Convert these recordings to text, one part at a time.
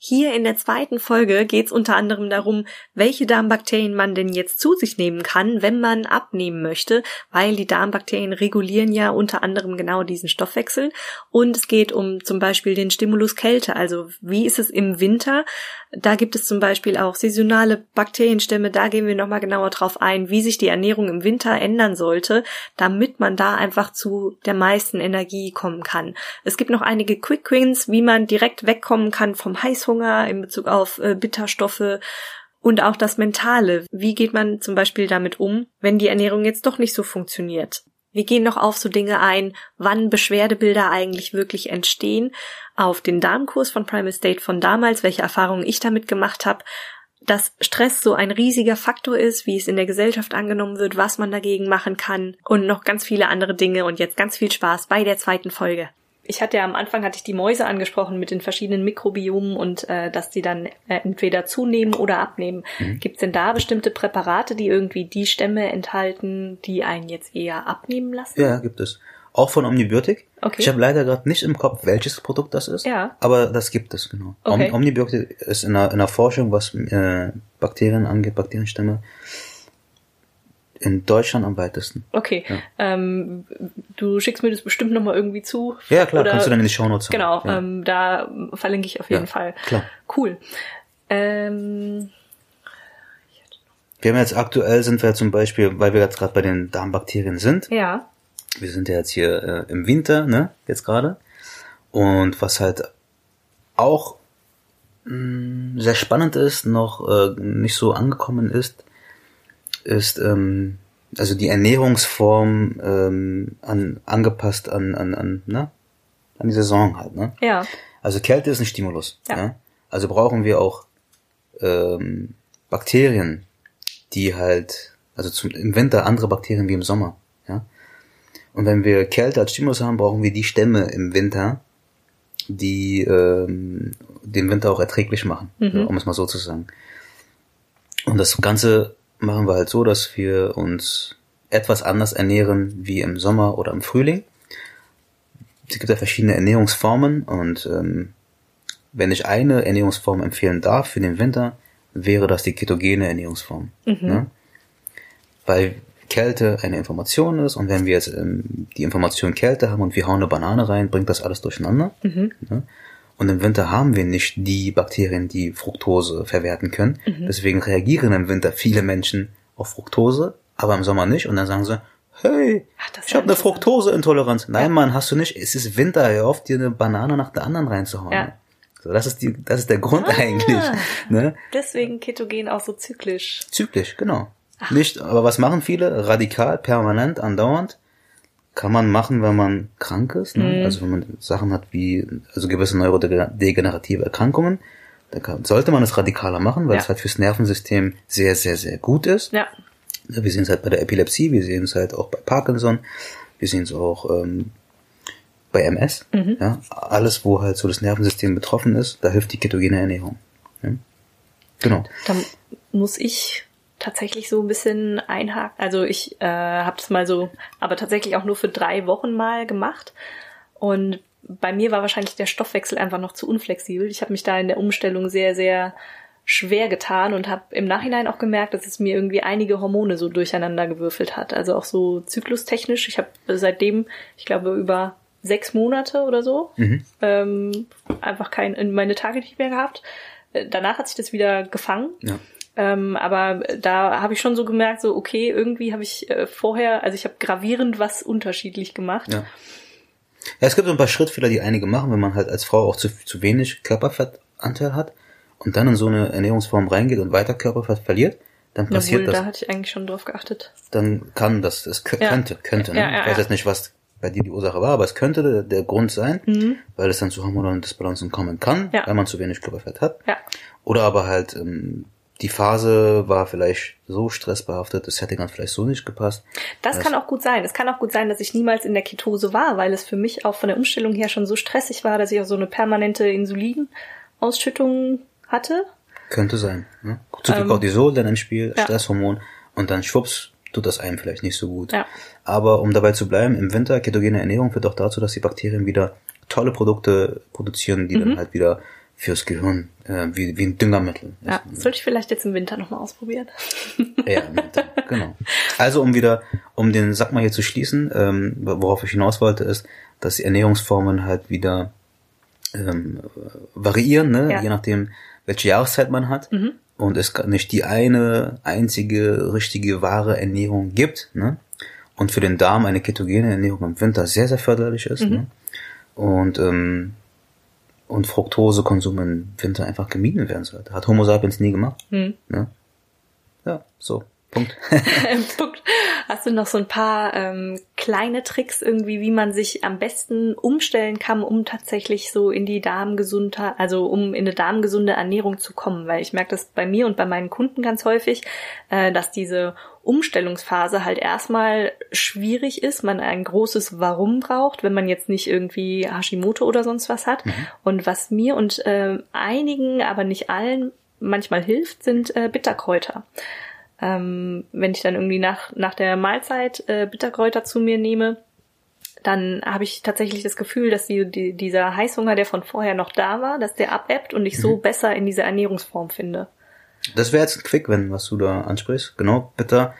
Hier in der zweiten Folge geht es unter anderem darum, welche Darmbakterien man denn jetzt zu sich nehmen kann, wenn man abnehmen möchte, weil die Darmbakterien regulieren ja unter anderem genau diesen Stoffwechsel. Und es geht um zum Beispiel den Stimulus Kälte, also wie ist es im Winter? Da gibt es zum Beispiel auch saisonale Bakterienstämme, da gehen wir nochmal genauer drauf ein, wie sich die Ernährung im Winter ändern sollte, damit man da einfach zu der meisten Energie kommen kann. Es gibt noch einige Quick Wins, wie man direkt wegkommen kann vom Heißhunger Heißhunger in Bezug auf äh, Bitterstoffe und auch das Mentale. Wie geht man zum Beispiel damit um, wenn die Ernährung jetzt doch nicht so funktioniert? Wir gehen noch auf so Dinge ein, wann Beschwerdebilder eigentlich wirklich entstehen, auf den Darmkurs von Primal State von damals, welche Erfahrungen ich damit gemacht habe, dass Stress so ein riesiger Faktor ist, wie es in der Gesellschaft angenommen wird, was man dagegen machen kann und noch ganz viele andere Dinge und jetzt ganz viel Spaß bei der zweiten Folge ich hatte ja am Anfang hatte ich die Mäuse angesprochen mit den verschiedenen Mikrobiomen und äh, dass die dann äh, entweder zunehmen oder abnehmen. Mhm. Gibt es denn da bestimmte Präparate, die irgendwie die Stämme enthalten, die einen jetzt eher abnehmen lassen? Ja, gibt es. Auch von Omnibiotik. Okay. Ich habe leider gerade nicht im Kopf, welches Produkt das ist. Ja. Aber das gibt es, genau. Okay. Omnibiotik ist in der, in der Forschung, was äh, Bakterien angeht, Bakterienstämme, in Deutschland am weitesten. Okay. Ja. Ähm, du schickst mir das bestimmt nochmal irgendwie zu. Ja, klar, oder, kannst du dann in die Shownotes Genau, ja. ähm, da verlinke ich auf jeden ja, Fall. Klar. Cool. Ähm, wir haben jetzt aktuell sind wir zum Beispiel, weil wir jetzt gerade bei den Darmbakterien sind. Ja. Wir sind ja jetzt hier äh, im Winter, ne, jetzt gerade. Und was halt auch mh, mm, sehr spannend ist, noch äh, nicht so angekommen ist, ist ähm, also die Ernährungsform ähm, an, angepasst an, an, an, ne? an die Saison halt. Ne? Ja. Also Kälte ist ein Stimulus. Ja. ja? Also brauchen wir auch ähm, Bakterien, die halt, also zum, im Winter andere Bakterien wie im Sommer. Ja? Und wenn wir Kälte als Stimulus haben, brauchen wir die Stämme im Winter, die ähm, den Winter auch erträglich machen, mhm. um es mal so zu sagen. Und das Ganze machen wir halt so, dass wir uns etwas anders ernähren wie im Sommer oder im Frühling. Es gibt ja verschiedene Ernährungsformen und ähm, wenn ich eine Ernährungsform empfehlen darf für den Winter, wäre das die ketogene Ernährungsform. Mhm. Ne? Weil Kälte eine Information ist und wenn wir jetzt ähm, die Information Kälte haben und wir hauen eine Banane rein, bringt das alles durcheinander. Mhm. Ne? Und im Winter haben wir nicht die Bakterien, die Fructose verwerten können. Mhm. Deswegen reagieren im Winter viele Menschen auf Fructose, aber im Sommer nicht. Und dann sagen sie, hey, Ach, ich habe eine Fructoseintoleranz. Nein, ja. Mann, hast du nicht. Es ist Winter, hör auf, dir eine Banane nach der anderen reinzuhauen. Ja. So, das ist die, das ist der Grund ah, eigentlich. Ne? Deswegen Ketogen auch so zyklisch. Zyklisch, genau. Ach. Nicht, aber was machen viele? Radikal, permanent, andauernd kann man machen, wenn man krank ist. Ne? Mhm. Also wenn man Sachen hat wie, also gewisse neurodegenerative Erkrankungen, dann kann, sollte man es radikaler machen, weil ja. es halt fürs Nervensystem sehr, sehr, sehr gut ist. Ja. Wir sehen es halt bei der Epilepsie, wir sehen es halt auch bei Parkinson, wir sehen es auch ähm, bei MS. Mhm. Ja? Alles, wo halt so das Nervensystem betroffen ist, da hilft die ketogene Ernährung. Ja? Genau. Dann muss ich tatsächlich so ein bisschen einhaken. Also ich äh, habe das mal so, aber tatsächlich auch nur für drei Wochen mal gemacht. Und bei mir war wahrscheinlich der Stoffwechsel einfach noch zu unflexibel. Ich habe mich da in der Umstellung sehr, sehr schwer getan und habe im Nachhinein auch gemerkt, dass es mir irgendwie einige Hormone so durcheinander gewürfelt hat. Also auch so zyklustechnisch. Ich habe seitdem, ich glaube, über sechs Monate oder so mhm. ähm, einfach kein, meine Tage nicht mehr gehabt. Äh, danach hat sich das wieder gefangen. Ja. Ähm, aber da habe ich schon so gemerkt, so okay, irgendwie habe ich äh, vorher, also ich habe gravierend was unterschiedlich gemacht. Ja. ja, es gibt so ein paar Schrittfehler, die einige machen, wenn man halt als Frau auch zu, zu wenig Körperfettanteil hat und dann in so eine Ernährungsform reingeht und weiter Körperfett verliert, dann passiert Jawohl, das. Da hatte ich eigentlich schon drauf geachtet. Dann kann das, es ja. könnte, könnte. Ne? Ja, ja, ich weiß jetzt nicht, was bei dir die Ursache war, aber es könnte der, der Grund sein, mhm. weil es dann zu hormonalen Disbalancen kommen kann, weil man zu wenig Körperfett hat. Ja. Oder aber halt ähm, die Phase war vielleicht so stressbehaftet, das hätte ganz vielleicht so nicht gepasst. Das also kann auch gut sein. Es kann auch gut sein, dass ich niemals in der Ketose war, weil es für mich auch von der Umstellung her schon so stressig war, dass ich auch so eine permanente Insulinausschüttung hatte. Könnte sein. Ne? Zu viel ähm, Cortisol dann im Spiel, ja. Stresshormon und dann schwupps tut das einem vielleicht nicht so gut. Ja. Aber um dabei zu bleiben, im Winter ketogene Ernährung führt auch dazu, dass die Bakterien wieder tolle Produkte produzieren, die mhm. dann halt wieder fürs Gehirn, äh, wie, wie ein Düngermittel. Ja, sollte ich vielleicht jetzt im Winter nochmal ausprobieren. ja, im Winter, genau. Also um wieder, um den Sack mal hier zu schließen, ähm, worauf ich hinaus wollte, ist, dass die Ernährungsformen halt wieder ähm, variieren, ne? Ja. je nachdem, welche Jahreszeit man hat. Mhm. Und es nicht die eine einzige richtige wahre Ernährung gibt. Ne? Und für den Darm eine ketogene Ernährung im Winter sehr, sehr förderlich ist. Mhm. Ne? Und ähm, und Fructosekonsum im Winter einfach gemieden werden sollte. Hat Homo sapiens nie gemacht. Mhm. Ne? Ja, so. Punkt. Punkt. Hast du noch so ein paar ähm, kleine Tricks irgendwie, wie man sich am besten umstellen kann, um tatsächlich so in die Darmgesundheit, also um in eine darmgesunde Ernährung zu kommen? Weil ich merke das bei mir und bei meinen Kunden ganz häufig, äh, dass diese Umstellungsphase halt erstmal schwierig ist, man ein großes Warum braucht, wenn man jetzt nicht irgendwie Hashimoto oder sonst was hat. Mhm. Und was mir und äh, einigen, aber nicht allen manchmal hilft, sind äh, Bitterkräuter ähm, wenn ich dann irgendwie nach, nach der Mahlzeit äh, Bitterkräuter zu mir nehme, dann habe ich tatsächlich das Gefühl, dass die, die, dieser Heißhunger, der von vorher noch da war, dass der abebbt und ich so mhm. besser in diese Ernährungsform finde. Das wäre jetzt ein Quick-Win, was du da ansprichst. Genau, Bitter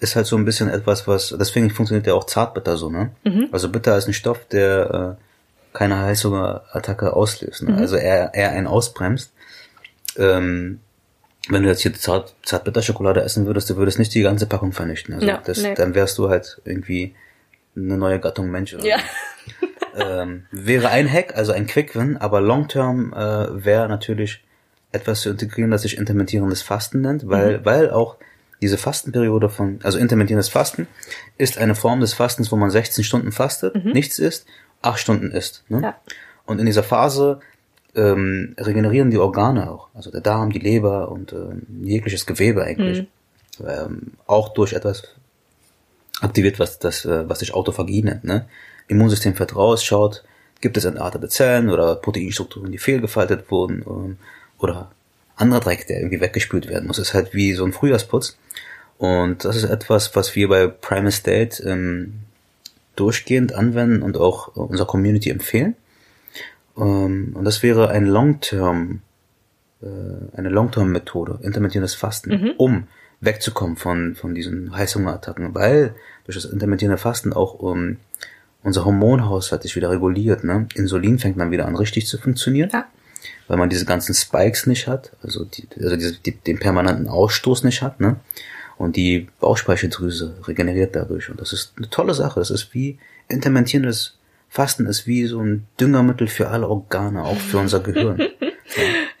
ist halt so ein bisschen etwas, was, deswegen funktioniert ja auch Zartbitter so, ne? Mhm. Also Bitter ist ein Stoff, der äh, keine Heißhungerattacke auslöst, ne? Mhm. also eher, eher einen ausbremst. Ähm, wenn du jetzt hier Zart, Zartbitterschokolade essen würdest, du würdest nicht die ganze Packung vernichten. Also ja, das, nee. dann wärst du halt irgendwie eine neue Gattung Mensch. Oder ja. ähm, wäre ein Hack, also ein Quick-Win, aber Long-Term äh, wäre natürlich etwas zu integrieren, das sich intermittierendes Fasten nennt, weil, mhm. weil auch diese Fastenperiode von, also intermittierendes Fasten ist eine Form des Fastens, wo man 16 Stunden fastet, mhm. nichts isst, 8 Stunden isst. Ne? Ja. Und in dieser Phase ähm, regenerieren die Organe auch. Also der Darm, die Leber und ähm, jegliches Gewebe eigentlich. Mhm. Ähm, auch durch etwas aktiviert, was das, äh, was sich Autophagie nennt. Ne? Immunsystem fährt raus, schaut, gibt es entartete Zellen oder Proteinstrukturen, die fehlgefaltet wurden ähm, oder anderer Dreck, der irgendwie weggespült werden muss. Das ist halt wie so ein Frühjahrsputz. Und das ist etwas, was wir bei Prime Estate ähm, durchgehend anwenden und auch unserer Community empfehlen. Ähm, und das wäre ein Long-Term, äh, eine Long-Term-Methode, intermittierendes Fasten, mhm. um wegzukommen von, von diesen Heißhungerattacken, weil durch das intermittierende Fasten auch um, unser Hormonhaushalt sich wieder reguliert. Ne? Insulin fängt dann wieder an richtig zu funktionieren, ja. Weil man diese ganzen Spikes nicht hat, also, die, also diese, die, den permanenten Ausstoß nicht hat. Ne? Und die Bauchspeicheldrüse regeneriert dadurch. Und das ist eine tolle Sache. Das ist wie intermittierendes Fasten ist wie so ein Düngermittel für alle Organe, auch für unser Gehirn. Ja.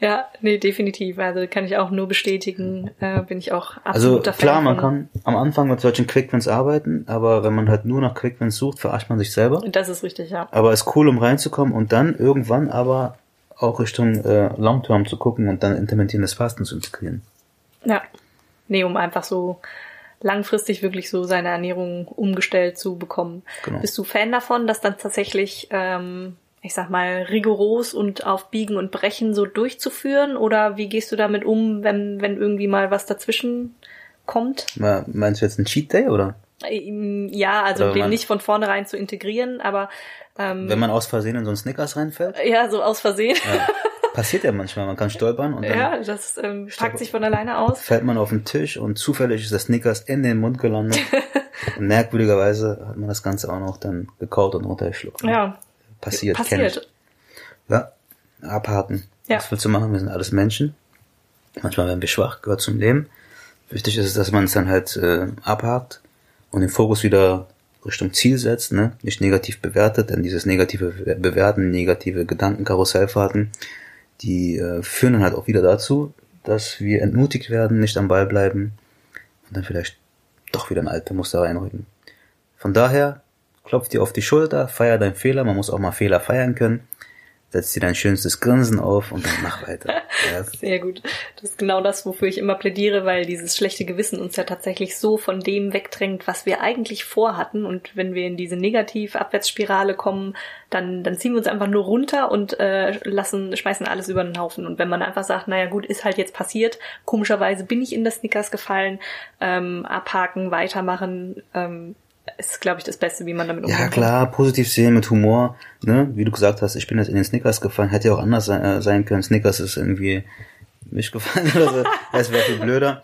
ja, nee, definitiv. Also kann ich auch nur bestätigen, äh, bin ich auch absolut Also klar, man kann am Anfang mit solchen Quickwins arbeiten, aber wenn man halt nur nach Quickwins sucht, verarscht man sich selber. Das ist richtig, ja. Aber es ist cool, um reinzukommen und dann irgendwann aber auch Richtung äh, Long-Term zu gucken und dann intermittierendes Fasten zu integrieren. Ja. Nee, um einfach so langfristig wirklich so seine Ernährung umgestellt zu bekommen. Genau. Bist du Fan davon, das dann tatsächlich, ähm, ich sag mal, rigoros und auf Biegen und Brechen so durchzuführen? Oder wie gehst du damit um, wenn, wenn irgendwie mal was dazwischen kommt? Meinst du jetzt ein Cheat Day oder? Ja, also den nicht von vornherein zu integrieren, aber ähm, wenn man aus Versehen in so einen Snickers reinfällt? Ja, so aus Versehen. Ja. Passiert ja manchmal, man kann stolpern und dann ja, das ähm, packt sich von alleine aus. Fällt man auf den Tisch und zufällig ist das Snickers in den Mund gelandet. und merkwürdigerweise hat man das Ganze auch noch dann gekaut und runtergeschluckt. Ja. Passiert, Passiert. Ja, abhaken. Ja. Was willst du machen? Wir sind alles Menschen. Manchmal werden wir schwach, gehört zum Leben. Wichtig ist es, dass man es dann halt äh, abhakt und den Fokus wieder Richtung Ziel setzt, ne? nicht negativ bewertet, denn dieses negative Bewerten, negative Gedankenkarussellfahrten, die äh, führen dann halt auch wieder dazu, dass wir entmutigt werden, nicht am Ball bleiben und dann vielleicht doch wieder ein alte Muster reinrücken. Von daher, klopf dir auf die Schulter, feier deinen Fehler, man muss auch mal Fehler feiern können setz dir dein schönstes Grinsen auf und dann mach weiter. Ja. Sehr gut. Das ist genau das, wofür ich immer plädiere, weil dieses schlechte Gewissen uns ja tatsächlich so von dem wegdrängt, was wir eigentlich vorhatten. Und wenn wir in diese Negativ-Abwärtsspirale kommen, dann, dann ziehen wir uns einfach nur runter und äh, lassen, schmeißen alles über den Haufen. Und wenn man einfach sagt, naja gut, ist halt jetzt passiert, komischerweise bin ich in das Snickers gefallen, ähm, abhaken, weitermachen, ähm, ist, glaube ich, das Beste, wie man damit umgeht. Ja, klar, positiv sehen mit Humor, ne? Wie du gesagt hast, ich bin jetzt in den Snickers gefallen, hätte ja auch anders sein, äh, sein können. Snickers ist irgendwie nicht gefallen oder so. Das wäre viel blöder.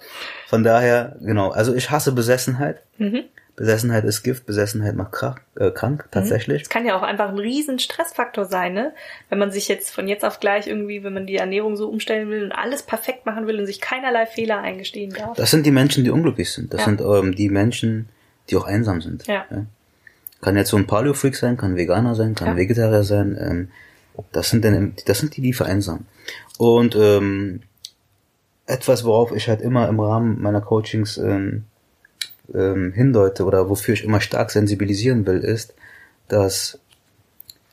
Von daher, genau, also ich hasse Besessenheit. Mhm. Besessenheit ist Gift, Besessenheit macht krank, äh, krank tatsächlich. Es kann ja auch einfach ein riesen Stressfaktor sein, ne? Wenn man sich jetzt von jetzt auf gleich irgendwie, wenn man die Ernährung so umstellen will und alles perfekt machen will und sich keinerlei Fehler eingestehen darf. Das sind die Menschen, die unglücklich sind. Das ja. sind ähm, die Menschen, die auch einsam sind. Ja. ja? Kann jetzt so ein Paleo-Freak sein, kann Veganer sein, kann ja. Vegetarier sein. Ähm, das sind denn, das sind die, die vereinsamen. Und ähm, etwas, worauf ich halt immer im Rahmen meiner Coachings ähm, ähm, hindeute oder wofür ich immer stark sensibilisieren will, ist, dass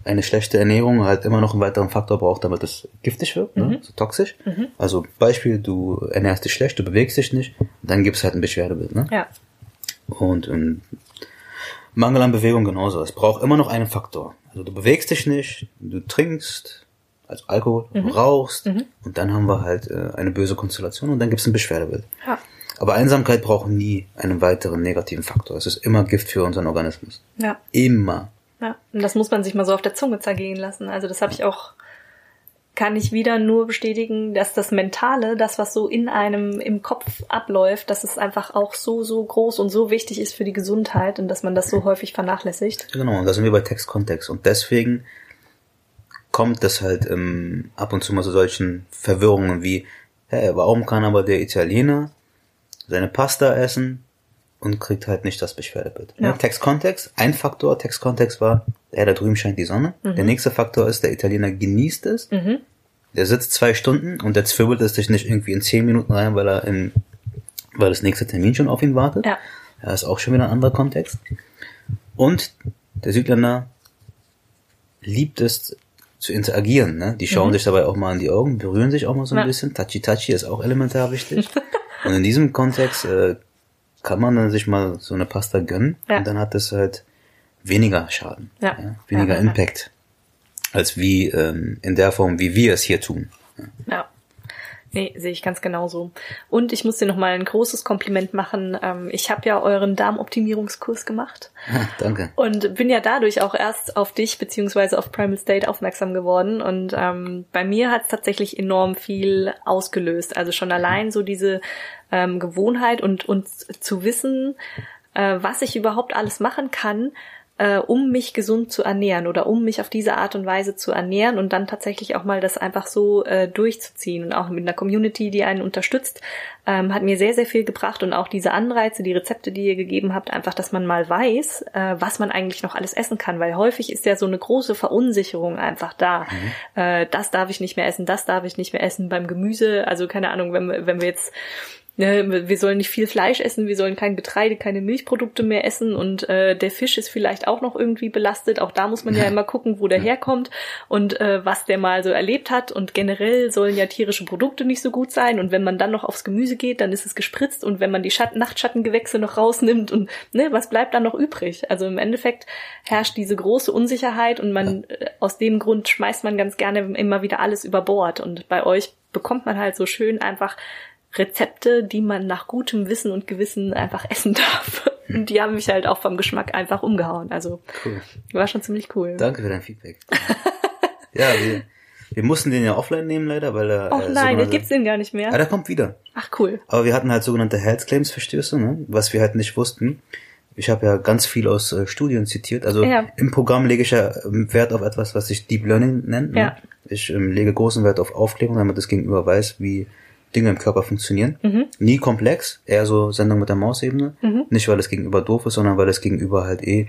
eine schlechte Ernährung halt immer noch einen weiteren Faktor braucht, damit es giftig wird, ne? mhm. ne? so toxisch. Mhm. Also Beispiel, du ernährst dich schlecht, du bewegst dich nicht, dann gibt es halt ein Beschwerdebild. Ne? Ja. Und ähm, Mangel an Bewegung genauso. Es braucht immer noch einen Faktor. Also du bewegst dich nicht, du trinkst, also Alkohol, mhm. du rauchst mhm. und dann haben wir halt äh, eine böse Konstellation und dann gibt es ein Beschwerdebild. Ja. Aber Einsamkeit braucht nie einen weiteren negativen Faktor. Es ist immer Gift für unseren Organismus. Ja. Immer. Ja, und das muss man sich mal so auf der Zunge zergehen lassen. Also das habe ich auch, kann ich wieder nur bestätigen, dass das Mentale, das, was so in einem im Kopf abläuft, dass es einfach auch so, so groß und so wichtig ist für die Gesundheit und dass man das so häufig vernachlässigt. Genau, und da sind wir bei Textkontext. Und deswegen kommt es halt ähm, ab und zu mal so solchen Verwirrungen wie, hey, warum kann aber der Italiener seine Pasta essen und kriegt halt nicht das Beschwerdebild. Ja. Textkontext, ein Faktor, Textkontext war, ja, da drüben scheint die Sonne. Mhm. Der nächste Faktor ist, der Italiener genießt es. Mhm. Der sitzt zwei Stunden und der zwirbelt es sich nicht irgendwie in zehn Minuten rein, weil er in, weil das nächste Termin schon auf ihn wartet. Ja. Ja, ist auch schon wieder ein anderer Kontext. Und der Südländer liebt es zu interagieren, ne? Die schauen mhm. sich dabei auch mal in die Augen, berühren sich auch mal so ein ja. bisschen. Tachi Tachi ist auch elementar wichtig. Und in diesem Kontext äh, kann man dann sich mal so eine Pasta gönnen ja. und dann hat das halt weniger Schaden, ja. ja weniger ja, Impact, als wie ähm, in der Form, wie wir es hier tun. Ja. Nee, sehe ich ganz genauso. Und ich muss dir noch mal ein großes Kompliment machen. Ähm, ich habe ja euren Darmoptimierungskurs gemacht. Ah, danke. Und bin ja dadurch auch erst auf dich beziehungsweise auf Primal State aufmerksam geworden. Und ähm, bei mir hat es tatsächlich enorm viel ausgelöst. Also schon allein so diese ähm, Gewohnheit und, und zu wissen, äh, was ich überhaupt alles machen kann, äh, um mich gesund zu ernähren oder um mich auf diese Art und Weise zu ernähren und dann tatsächlich auch mal das einfach so äh, durchzuziehen und auch mit einer Community, die einen unterstützt, ähm, hat mir sehr, sehr viel gebracht und auch diese Anreize, die Rezepte, die ihr gegeben habt, einfach, dass man mal weiß, äh, was man eigentlich noch alles essen kann, weil häufig ist ja so eine große Verunsicherung einfach da. Mhm. Äh, das darf ich nicht mehr essen, das darf ich nicht mehr essen beim Gemüse, also keine Ahnung, wenn, wenn wir jetzt ne, wir sollen nicht viel Fleisch essen, wir sollen kein Getreide, keine Milchprodukte mehr essen und äh, der Fisch ist vielleicht auch noch irgendwie belastet. Auch da muss man ja immer gucken, wo der herkommt und äh, was der mal so erlebt hat. Und generell sollen ja tierische Produkte nicht so gut sein. Und wenn man dann noch aufs Gemüse geht, dann ist es gespritzt. Und wenn man die Schatten Nachtschattengewächse noch rausnimmt und ne, was bleibt dann noch übrig? Also im Endeffekt herrscht diese große Unsicherheit und man äh, aus dem Grund schmeißt man ganz gerne immer wieder alles über Bord. Und bei euch bekommt man halt so schön einfach Rezepte, die man nach gutem Wissen und Gewissen einfach essen darf. Und die haben mich halt auch vom Geschmack einfach umgehauen. Also cool. war schon ziemlich cool. Danke für dein Feedback. ja, wir, wir mussten den ja offline nehmen leider, weil er. Oh nein, jetzt gibt's den gar nicht mehr. Ah, der kommt wieder. Ach cool. Aber wir hatten halt sogenannte Health Claims Verstöße, ne? was wir halt nicht wussten. Ich habe ja ganz viel aus äh, Studien zitiert. Also ja. im Programm lege ich ja ähm, Wert auf etwas, was sich Deep Learning nennt. Ne? Ja. Ich ähm, lege großen Wert auf Aufklärung, damit das Gegenüber weiß, wie Dinge im Körper funktionieren. Mhm. Nie komplex, eher so Sendung mit der Mausebene. Mhm. Nicht, weil es gegenüber doof ist, sondern weil es gegenüber halt eh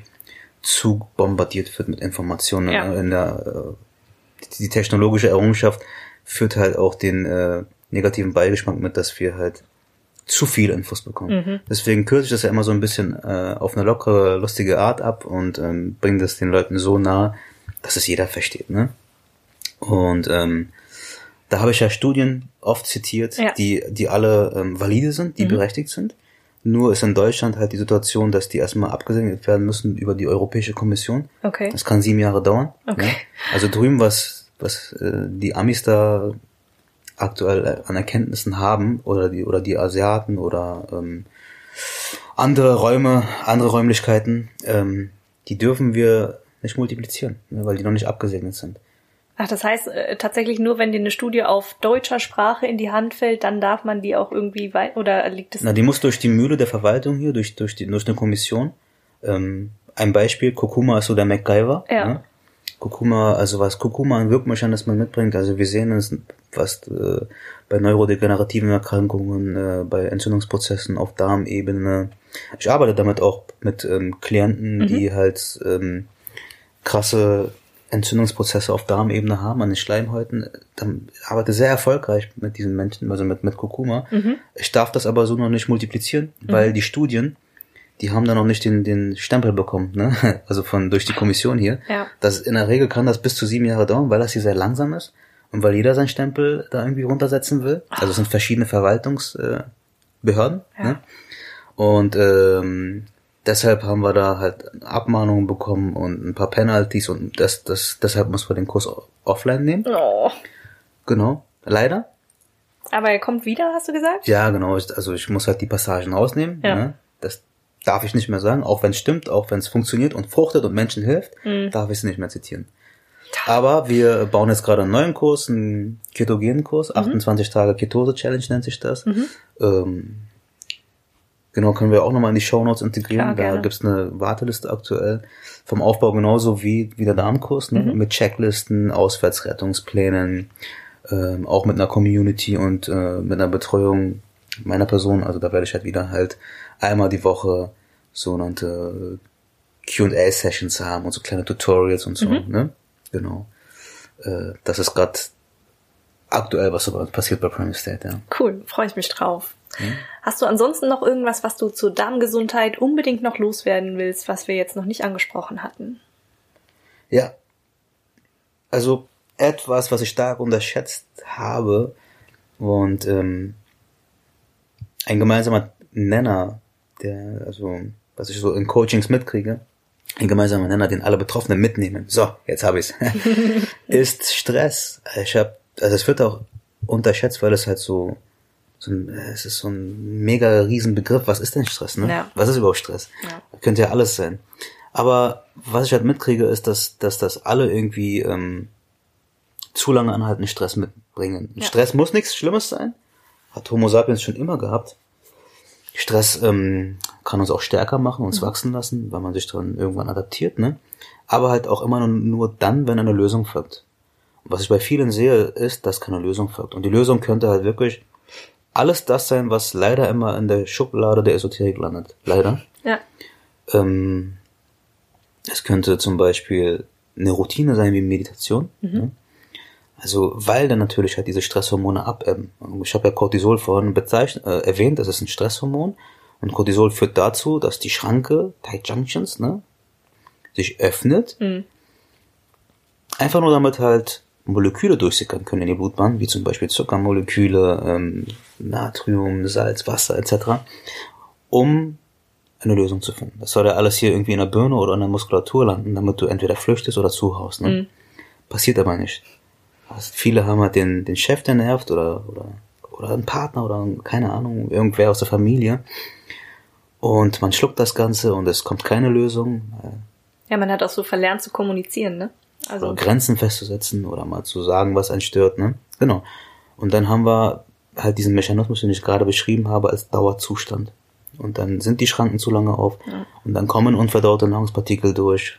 zu bombardiert wird mit Informationen. Ja. In der, äh, die technologische Errungenschaft führt halt auch den äh, negativen Beigeschmack mit, dass wir halt zu viel Infos bekommen. Mhm. Deswegen kürze ich das ja immer so ein bisschen äh, auf eine lockere, lustige Art ab und ähm, bringe das den Leuten so nah, dass es jeder versteht. Ne? Und ähm, da habe ich ja Studien oft zitiert, ja. die, die alle ähm, valide sind, die mhm. berechtigt sind. Nur ist in Deutschland halt die Situation, dass die erstmal abgesegnet werden müssen über die Europäische Kommission. Okay. Das kann sieben Jahre dauern. Okay. Ja. Also drüben, was, was äh, die Amis da aktuell an Erkenntnissen haben, oder die, oder die Asiaten oder ähm, andere Räume, andere Räumlichkeiten, ähm, die dürfen wir nicht multiplizieren, ne, weil die noch nicht abgesegnet sind. Ach, das heißt äh, tatsächlich nur, wenn dir eine Studie auf deutscher Sprache in die Hand fällt, dann darf man die auch irgendwie weit oder liegt es? Na, die muss durch die Mühle der Verwaltung hier, durch durch die durch eine Kommission. Ähm, ein Beispiel: Kokuma ist so der MacGyver. Ja. Ne? Kurkuma, also was Kurkuma an Wirkmechanismen mitbringt, also wir sehen es fast äh, bei neurodegenerativen Erkrankungen, äh, bei Entzündungsprozessen auf Darmebene. Ich arbeite damit auch mit ähm, Klienten, mhm. die halt ähm, krasse Entzündungsprozesse auf Darmebene haben, an den Schleimhäuten. Dann arbeite sehr erfolgreich mit diesen Menschen, also mit, mit Kurkuma. Mhm. Ich darf das aber so noch nicht multiplizieren, mhm. weil die Studien, die haben da noch nicht den, den Stempel bekommen, ne? Also von durch die Kommission hier. Ja. Das in der Regel kann das bis zu sieben Jahre dauern, weil das hier sehr langsam ist und weil jeder seinen Stempel da irgendwie runtersetzen will. Also es sind verschiedene Verwaltungsbehörden. Äh, ja. ne? Und ähm, deshalb haben wir da halt Abmahnungen bekommen und ein paar Penalties und das, das, deshalb muss man den Kurs offline nehmen. Oh. Genau. Leider. Aber er kommt wieder, hast du gesagt? Ja, genau. Also ich muss halt die Passagen rausnehmen. Ja. Ne? Das darf ich nicht mehr sagen, auch wenn es stimmt, auch wenn es funktioniert und fruchtet und Menschen hilft, mhm. darf ich es nicht mehr zitieren. Aber wir bauen jetzt gerade einen neuen Kurs, einen ketogenen Kurs, 28 mhm. Tage Ketose Challenge nennt sich das. Mhm. Ähm, genau, können wir auch nochmal in die Show Notes integrieren. Klar, da gibt's eine Warteliste aktuell vom Aufbau genauso wie, wie der Darmkurs, ne? Mhm. mit Checklisten, Auswärtsrettungsplänen, ähm, auch mit einer Community und äh, mit einer Betreuung meiner Person. Also da werde ich halt wieder halt einmal die Woche sogenannte Q&A-Sessions haben und so kleine Tutorials und so, mhm. ne? Genau. Äh, das ist gerade aktuell, was so passiert bei Prime State, ja. Cool, freue ich mich drauf. Mhm. Hast du ansonsten noch irgendwas, was du zur Darmgesundheit unbedingt noch loswerden willst, was wir jetzt noch nicht angesprochen hatten? Ja. Also etwas, was ich stark unterschätzt habe und ähm, ein gemeinsamer Nenner der, also, was ich so in Coachings mitkriege, ein gemeinsamer Nenner, den alle Betroffenen mitnehmen. So, jetzt habe ich's. ist Stress. Ich habe, also es wird auch unterschätzt, weil es halt so, so ein, es ist so ein mega riesen Begriff. Was ist denn Stress? Ne? Ja. Was ist überhaupt Stress? Ja. Könnte ja alles sein. Aber was ich halt mitkriege, ist, dass, dass das alle irgendwie ähm, zu lange anhaltenden Stress mitbringen. Ja. Stress muss nichts Schlimmes sein. Hat Homo sapiens schon immer gehabt. Stress ähm, kann uns auch stärker machen, uns mhm. wachsen lassen, weil man sich dann irgendwann adaptiert, ne? Aber halt auch immer nur dann, wenn eine Lösung folgt. Und was ich bei vielen sehe, ist, dass keine Lösung folgt. Und die Lösung könnte halt wirklich alles das sein, was leider immer in der Schublade der Esoterik landet. Leider. Ja. Ähm, es könnte zum Beispiel eine Routine sein wie Meditation. Mhm. Ne? Also, weil dann natürlich halt diese Stresshormone abebben. Ich habe ja Cortisol vorhin bezeichnet, äh, erwähnt, das ist ein Stresshormon. Und Cortisol führt dazu, dass die Schranke, Tight Junctions, ne, sich öffnet. Mhm. Einfach nur damit halt Moleküle durchsickern können in die Blutbahn, wie zum Beispiel Zuckermoleküle, ähm, Natrium, Salz, Wasser etc., um eine Lösung zu finden. Das soll ja alles hier irgendwie in der Birne oder in der Muskulatur landen, damit du entweder flüchtest oder zuhaust. Ne? Mhm. Passiert aber nicht. Also viele haben halt den, den Chef, der nervt oder, oder, oder einen Partner oder keine Ahnung, irgendwer aus der Familie. Und man schluckt das Ganze und es kommt keine Lösung. Ja, man hat auch so verlernt zu kommunizieren, ne? Also oder Grenzen festzusetzen oder mal zu sagen, was einen stört, ne? Genau. Und dann haben wir halt diesen Mechanismus, den ich gerade beschrieben habe, als Dauerzustand. Und dann sind die Schranken zu lange auf ja. und dann kommen unverdaute Nahrungspartikel durch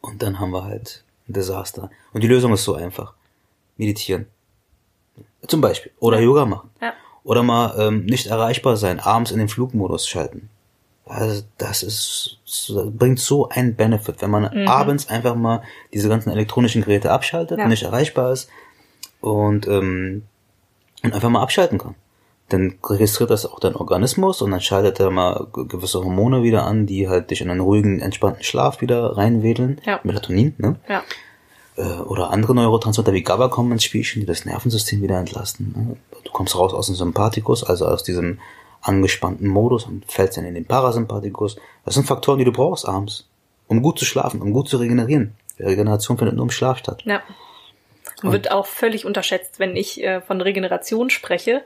und dann haben wir halt ein Desaster. Und die Lösung ist so einfach meditieren. Zum Beispiel. Oder Yoga machen. Ja. Oder mal ähm, nicht erreichbar sein, abends in den Flugmodus schalten. Also das ist das bringt so einen Benefit, wenn man mhm. abends einfach mal diese ganzen elektronischen Geräte abschaltet, ja. nicht erreichbar ist und ähm, und einfach mal abschalten kann. Dann registriert das auch dein Organismus und dann schaltet er mal gewisse Hormone wieder an, die halt dich in einen ruhigen, entspannten Schlaf wieder reinwedeln. Ja. Melatonin, ne? Ja äh, oder andere Neurotransmitter wie GABA kommen ins Spielchen, die das Nervensystem wieder entlasten. Ne? Du kommst raus aus dem Sympathikus, also aus diesem angespannten Modus und fällst dann in den Parasympathikus. Das sind Faktoren, die du brauchst abends, um gut zu schlafen, um gut zu regenerieren. Die Regeneration findet nur im Schlaf statt. Ja. Und wird auch völlig unterschätzt, wenn ich äh, von Regeneration spreche,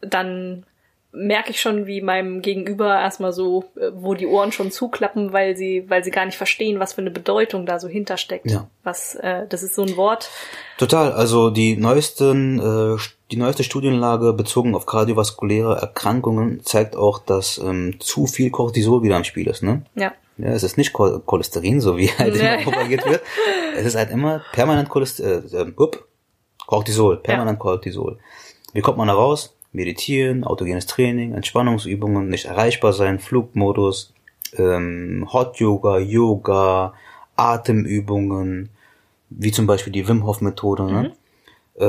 dann merke ich schon, wie meinem Gegenüber erstmal so, äh, wo die Ohren schon zuklappen, weil sie, weil sie gar nicht verstehen, was für eine Bedeutung da so hintersteckt. Ja. Was, äh, das ist so ein Wort. Total. Also die neuesten, äh, die neueste Studienlage bezogen auf kardiovaskuläre Erkrankungen zeigt auch, dass ähm, zu viel Cortisol wieder im Spiel ist. Ne? Ja. Ja, es ist nicht Chol Cholesterin, so wie halt Ja. immer propagiert wird. Es ist halt immer permanent Cholester äh, äh, up, Cortisol, permanent Cortisol. Wie kommt man da raus? Meditieren, autogenes Training, Entspannungsübungen, nicht erreichbar sein, Flugmodus, ähm, Hot Yoga, Yoga, Atemübungen, wie zum Beispiel die Wim Hof Methode. Ne? Äh,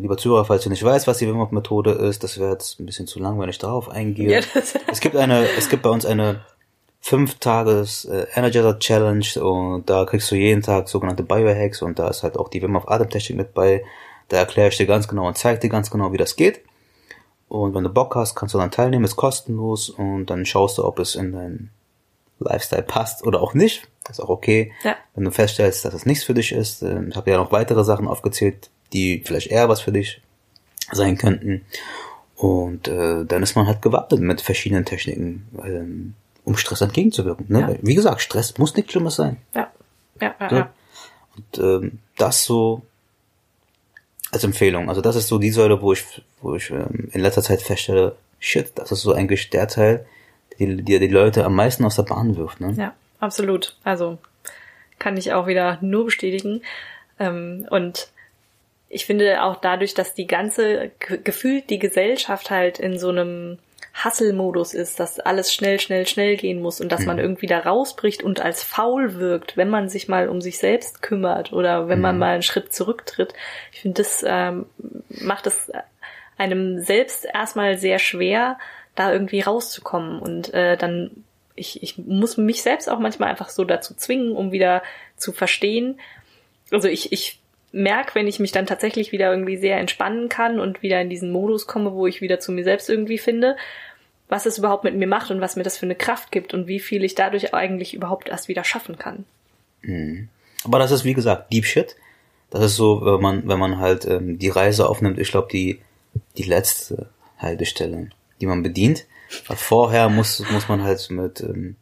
lieber Zuhörer, falls du nicht weißt, was die Wim Hof Methode ist, das wäre jetzt ein bisschen zu lang, wenn ich darauf eingehe. Ja, Es gibt eine, es gibt bei uns eine fünf Tages äh, Energizer Challenge und da kriegst du jeden Tag sogenannte Biohacks und da ist halt auch die Wim Hof Atemtechnik mit bei. Da erkläre ich dir ganz genau und zeige dir ganz genau, wie das geht. Und wenn du Bock hast, kannst du dann teilnehmen, ist kostenlos und dann schaust du, ob es in deinen Lifestyle passt oder auch nicht. Das ist auch okay. Ja. Wenn du feststellst, dass es nichts für dich ist, ich habe ja noch weitere Sachen aufgezählt, die vielleicht eher was für dich sein könnten. Und äh, dann ist man halt gewappnet mit verschiedenen Techniken, ähm, um Stress entgegenzuwirken. Ne? Ja. Wie gesagt, Stress muss nichts Schlimmes sein. ja. Ja, ja, Ja. ja. Und ähm, das so als Empfehlung. Also das ist so die Säule, wo ich, wo ich ähm, in letzter Zeit feststelle, shit, das ist so eigentlich der Teil, die, die die Leute am meisten aus der Bahn wirft. Ne? Ja, absolut. Also kann ich auch wieder nur bestätigen. Ähm, und ich finde auch dadurch, dass die ganze, ge- gefühlt die Gesellschaft halt in so einem Hustle-Modus ist, dass alles schnell, schnell, schnell gehen muss und dass man irgendwie da rausbricht und als faul wirkt, wenn man sich mal um sich selbst kümmert oder wenn man mal einen Schritt zurücktritt. Ich finde, das ähm, macht es einem selbst erstmal sehr schwer, da irgendwie rauszukommen. Und äh, dann, ich, ich muss mich selbst auch manchmal einfach so dazu zwingen, um wieder zu verstehen. Also ich, ich merke, wenn ich mich dann tatsächlich wieder irgendwie sehr entspannen kann und wieder in diesen Modus komme, wo ich wieder zu mir selbst irgendwie finde, was es überhaupt mit mir macht und was mir das für eine Kraft gibt und wie viel ich dadurch eigentlich überhaupt erst wieder schaffen kann. Aber das ist wie gesagt Deep Shit. Das ist so, wenn man, wenn man halt ähm, die Reise aufnimmt, ich glaube die die letzte Haltestelle, die man bedient. Weil vorher muss muss man halt mit ähm,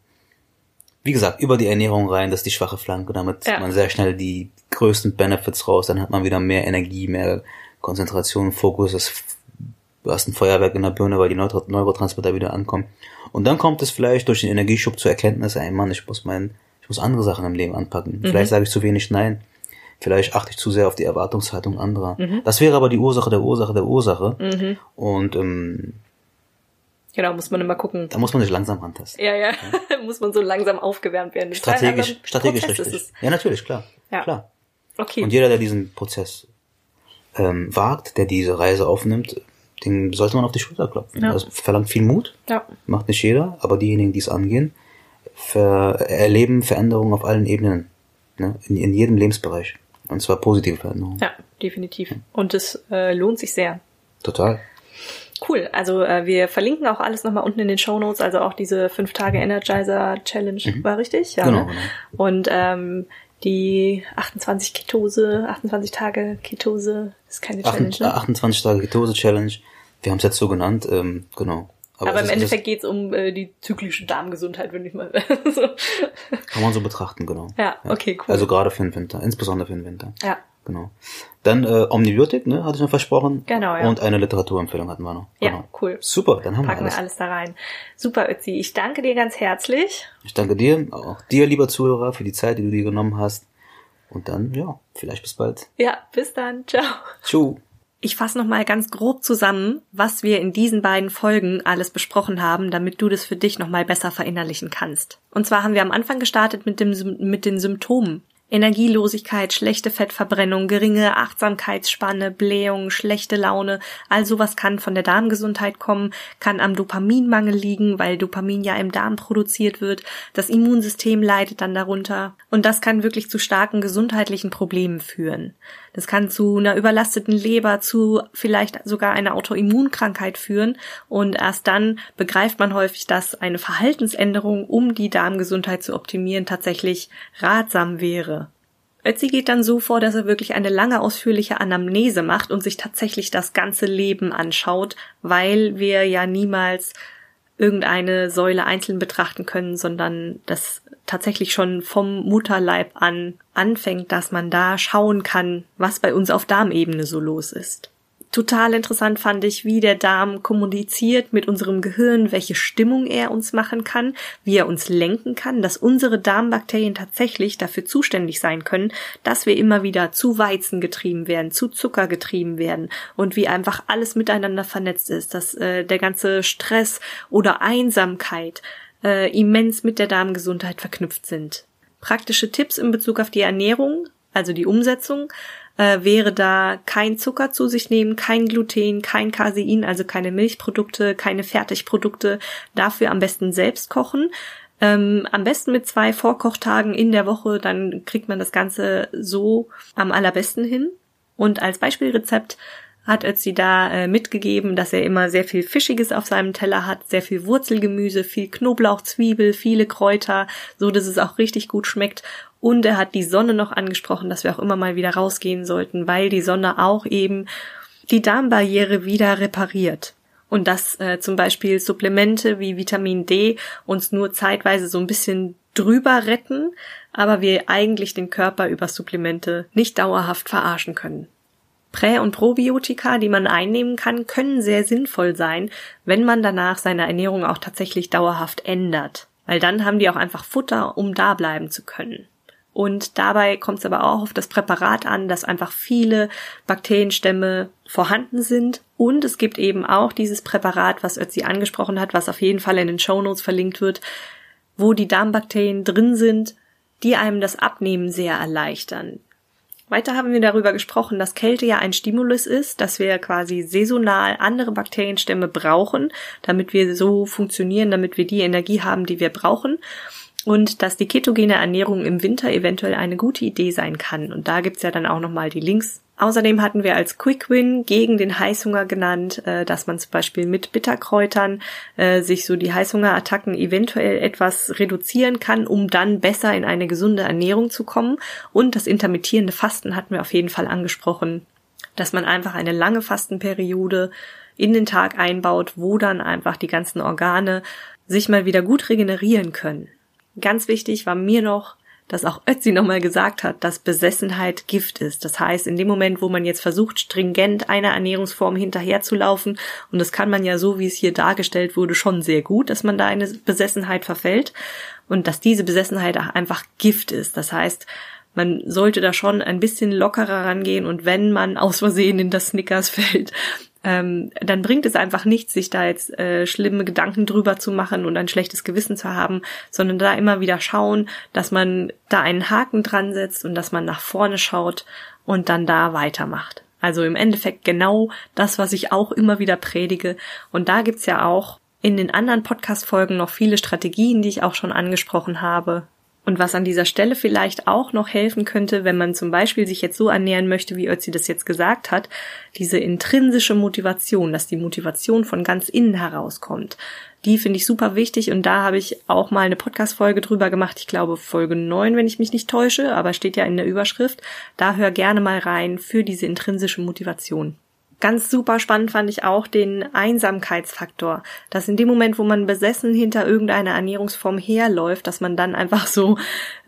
wie gesagt, über die Ernährung rein, das ist die schwache Flanke, damit Ja. man sehr schnell die größten Benefits raus, dann hat man wieder mehr Energie, mehr Konzentration, Fokus, das, du hast ein Feuerwerk in der Birne, weil die Neuro Neurotransmitter wieder ankommen. Und dann kommt es vielleicht durch den Energieschub zur Erkenntnis, ey Mann, ich muss mein, ich muss andere Sachen im Leben anpacken. Vielleicht sage ich zu wenig Nein. Vielleicht achte ich zu sehr auf die Erwartungshaltung anderer. Das wäre aber die Ursache der Ursache der Ursache. Und ähm, Genau, muss man immer gucken. da muss man sich langsam rantasten. Ja, ja, muss man so langsam aufgewärmt werden. Das Strategisch, strategisch Prozess, richtig. Ja, natürlich, klar. Ja. Klar. Okay. Und jeder, der diesen Prozess ähm, wagt, der diese Reise aufnimmt, den sollte man auf die Schulter klopfen. Ja. Das verlangt viel Mut, ja. macht nicht jeder, aber diejenigen, die es angehen, ver erleben Veränderungen auf allen Ebenen, ne? in, in jedem Lebensbereich. Und zwar positive Veränderungen. ja, definitiv. Und es äh, lohnt sich sehr. Total. Cool. Also äh, wir verlinken auch alles nochmal unten in den Show Notes. Also auch diese 5 Tage Energizer Challenge war richtig, ja. Genau, ne? genau. Und ähm, die 28 Ketose, 28 Tage Ketose ist keine Challenge, 28, ne? 28 Tage Ketose Challenge. Wir haben es jetzt so genannt, ähm, genau. Aber, es im Endeffekt geht's um äh, die zyklische Darmgesundheit, würde ich mal so. Kann man so betrachten, genau. Ja, okay, cool. Also gerade für den Winter, insbesondere für den Winter. Ja. Genau. Dann äh, Omnibiotik, ne, hatte ich noch versprochen. Genau, ja. Und eine Literaturempfehlung hatten wir noch. Ja, Genau. cool. Super, dann haben Packen wir alles. alles da rein. Super, Ötzi. Ich danke dir ganz herzlich. Ich danke dir, auch dir, lieber Zuhörer, für die Zeit, die du dir genommen hast. Und dann, ja, vielleicht bis bald. Ja, bis dann. Ciao. Tschu. Ich fasse nochmal ganz grob zusammen, was wir in diesen beiden Folgen alles besprochen haben, damit du das für dich nochmal besser verinnerlichen kannst. Und zwar haben wir am Anfang gestartet mit, dem, mit den Symptomen. Energielosigkeit, schlechte Fettverbrennung, geringe Achtsamkeitsspanne, Blähung, schlechte Laune, all sowas kann von der Darmgesundheit kommen, kann am Dopaminmangel liegen, weil Dopamin ja im Darm produziert wird. Das Immunsystem leidet dann darunter. Und das kann wirklich zu starken gesundheitlichen Problemen führen. Das kann zu einer überlasteten Leber, zu vielleicht sogar einer Autoimmunkrankheit führen. Und erst dann begreift man häufig, dass eine Verhaltensänderung, um die Darmgesundheit zu optimieren, tatsächlich ratsam wäre. Ötzi geht dann so vor, dass er wirklich eine lange ausführliche Anamnese macht und sich tatsächlich das ganze Leben anschaut, weil wir ja niemals irgendeine Säule einzeln betrachten können, sondern das tatsächlich schon vom Mutterleib an anfängt, dass man da schauen kann, was bei uns auf Darmebene so los ist. Total interessant fand ich, wie der Darm kommuniziert mit unserem Gehirn, welche Stimmung er uns machen kann, wie er uns lenken kann, dass unsere Darmbakterien tatsächlich dafür zuständig sein können, dass wir immer wieder zu Weizen getrieben werden, zu Zucker getrieben werden und wie einfach alles miteinander vernetzt ist, dass äh, der ganze Stress oder Einsamkeit äh, immens mit der Darmgesundheit verknüpft sind. Praktische Tipps in Bezug auf die Ernährung, also die Umsetzung, äh, wäre da kein Zucker zu sich nehmen, kein Gluten, kein Casein, also keine Milchprodukte, keine Fertigprodukte. Dafür am besten selbst kochen. Ähm, am besten mit zwei Vorkochtagen in der Woche, dann kriegt man das Ganze so am allerbesten hin. Und als Beispielrezept hat Ötzi da äh, mitgegeben, dass er immer sehr viel Fischiges auf seinem Teller hat, sehr viel Wurzelgemüse, viel Knoblauch, Zwiebel, viele Kräuter, so dass es auch richtig gut schmeckt. Und er hat die Sonne noch angesprochen, dass wir auch immer mal wieder rausgehen sollten, weil die Sonne auch eben die Darmbarriere wieder repariert. Und dass äh, zum Beispiel Supplemente wie Vitamin D uns nur zeitweise so ein bisschen drüber retten, aber wir eigentlich den Körper über Supplemente nicht dauerhaft verarschen können. Prä- und Probiotika, die man einnehmen kann, können sehr sinnvoll sein, wenn man danach seine Ernährung auch tatsächlich dauerhaft ändert. Weil dann haben die auch einfach Futter, um da bleiben zu können. Und dabei kommt es aber auch auf das Präparat an, dass einfach viele Bakterienstämme vorhanden sind. Und es gibt eben auch dieses Präparat, was Ötzi angesprochen hat, was auf jeden Fall in den Shownotes verlinkt wird, wo die Darmbakterien drin sind, die einem das Abnehmen sehr erleichtern. Weiter haben wir darüber gesprochen, dass Kälte ja ein Stimulus ist, dass wir quasi saisonal andere Bakterienstämme brauchen, damit wir so funktionieren, damit wir die Energie haben, die wir brauchen. Und dass die ketogene Ernährung im Winter eventuell eine gute Idee sein kann. Und da gibt's ja dann auch nochmal die Links Außerdem hatten wir als Quick Win gegen den Heißhunger genannt, äh, dass man zum Beispiel mit Bitterkräutern äh, sich so die Heißhungerattacken eventuell etwas reduzieren kann, um dann besser in eine gesunde Ernährung zu kommen. Und das intermittierende Fasten hatten wir auf jeden Fall angesprochen, dass man einfach eine lange Fastenperiode in den Tag einbaut, wo dann einfach die ganzen Organe sich mal wieder gut regenerieren können. Ganz wichtig war mir noch, dass auch Ötzi nochmal gesagt hat, dass Besessenheit Gift ist. Das heißt, in dem Moment, wo man jetzt versucht, stringent einer Ernährungsform hinterherzulaufen, und das kann man ja so, wie es hier dargestellt wurde, schon sehr gut, dass man da eine Besessenheit verfällt und dass diese Besessenheit auch einfach Gift ist. Das heißt, man sollte da schon ein bisschen lockerer rangehen und wenn man aus Versehen in das Snickers fällt, ähm, dann bringt es einfach nichts, sich da jetzt äh, schlimme Gedanken drüber zu machen und ein schlechtes Gewissen zu haben, sondern da immer wieder schauen, dass man da einen Haken dran setzt und dass man nach vorne schaut und dann da weitermacht. Also im Endeffekt genau das, was ich auch immer wieder predige. Und da gibt's ja auch in den anderen Podcast-Folgen noch viele Strategien, die ich auch schon angesprochen habe, und was an dieser Stelle vielleicht auch noch helfen könnte, wenn man zum Beispiel sich jetzt so ernähren möchte, wie Ötzi das jetzt gesagt hat, diese intrinsische Motivation, dass die Motivation von ganz innen herauskommt. Die finde ich super wichtig und da habe ich auch mal eine Podcast-Folge drüber gemacht. Ich glaube Folge 9, wenn ich mich nicht täusche, aber steht ja in der Überschrift. Da hör gerne mal rein für diese intrinsische Motivation. Ganz super spannend fand ich auch den Einsamkeitsfaktor, dass in dem Moment, wo man besessen hinter irgendeiner Ernährungsform herläuft, dass man dann einfach so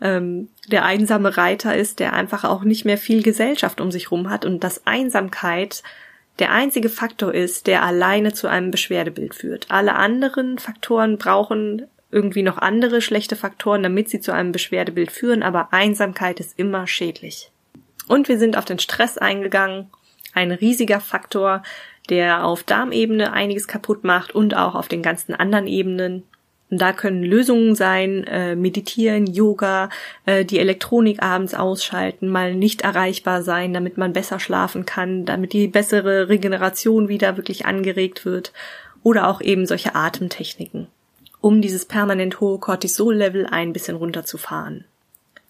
ähm, der einsame Reiter ist, der einfach auch nicht mehr viel Gesellschaft um sich rum hat und dass Einsamkeit der einzige Faktor ist, der alleine zu einem Beschwerdebild führt. Alle anderen Faktoren brauchen irgendwie noch andere schlechte Faktoren, damit sie zu einem Beschwerdebild führen, aber Einsamkeit ist immer schädlich. Und wir sind auf den Stress eingegangen ein riesiger Faktor, der auf Darmebene einiges kaputt macht und auch auf den ganzen anderen Ebenen. Und da können Lösungen sein, äh, meditieren, Yoga, äh, die Elektronik abends ausschalten, mal nicht erreichbar sein, damit man besser schlafen kann, damit die bessere Regeneration wieder wirklich angeregt wird. Oder auch eben solche Atemtechniken, um dieses permanent hohe Cortisol-Level ein bisschen runterzufahren.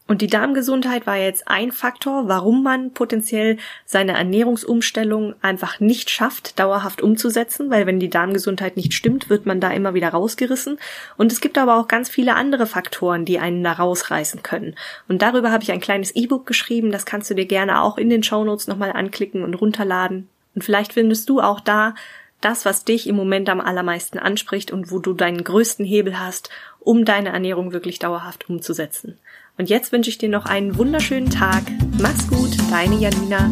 Und die Darmgesundheit war jetzt ein Faktor, warum man potenziell seine Ernährungsumstellung einfach nicht schafft, dauerhaft umzusetzen, weil wenn die Darmgesundheit nicht stimmt, wird man da immer wieder rausgerissen. Und es gibt aber auch ganz viele andere Faktoren, die einen da rausreißen können. Und darüber habe ich ein kleines E-Book geschrieben, das kannst du dir gerne auch in den Shownotes nochmal anklicken und runterladen. Und vielleicht findest du auch da das, was dich im Moment am allermeisten anspricht und wo du deinen größten Hebel hast, um deine Ernährung wirklich dauerhaft umzusetzen. Und jetzt wünsche ich dir noch einen wunderschönen Tag. Mach's gut, deine Janina.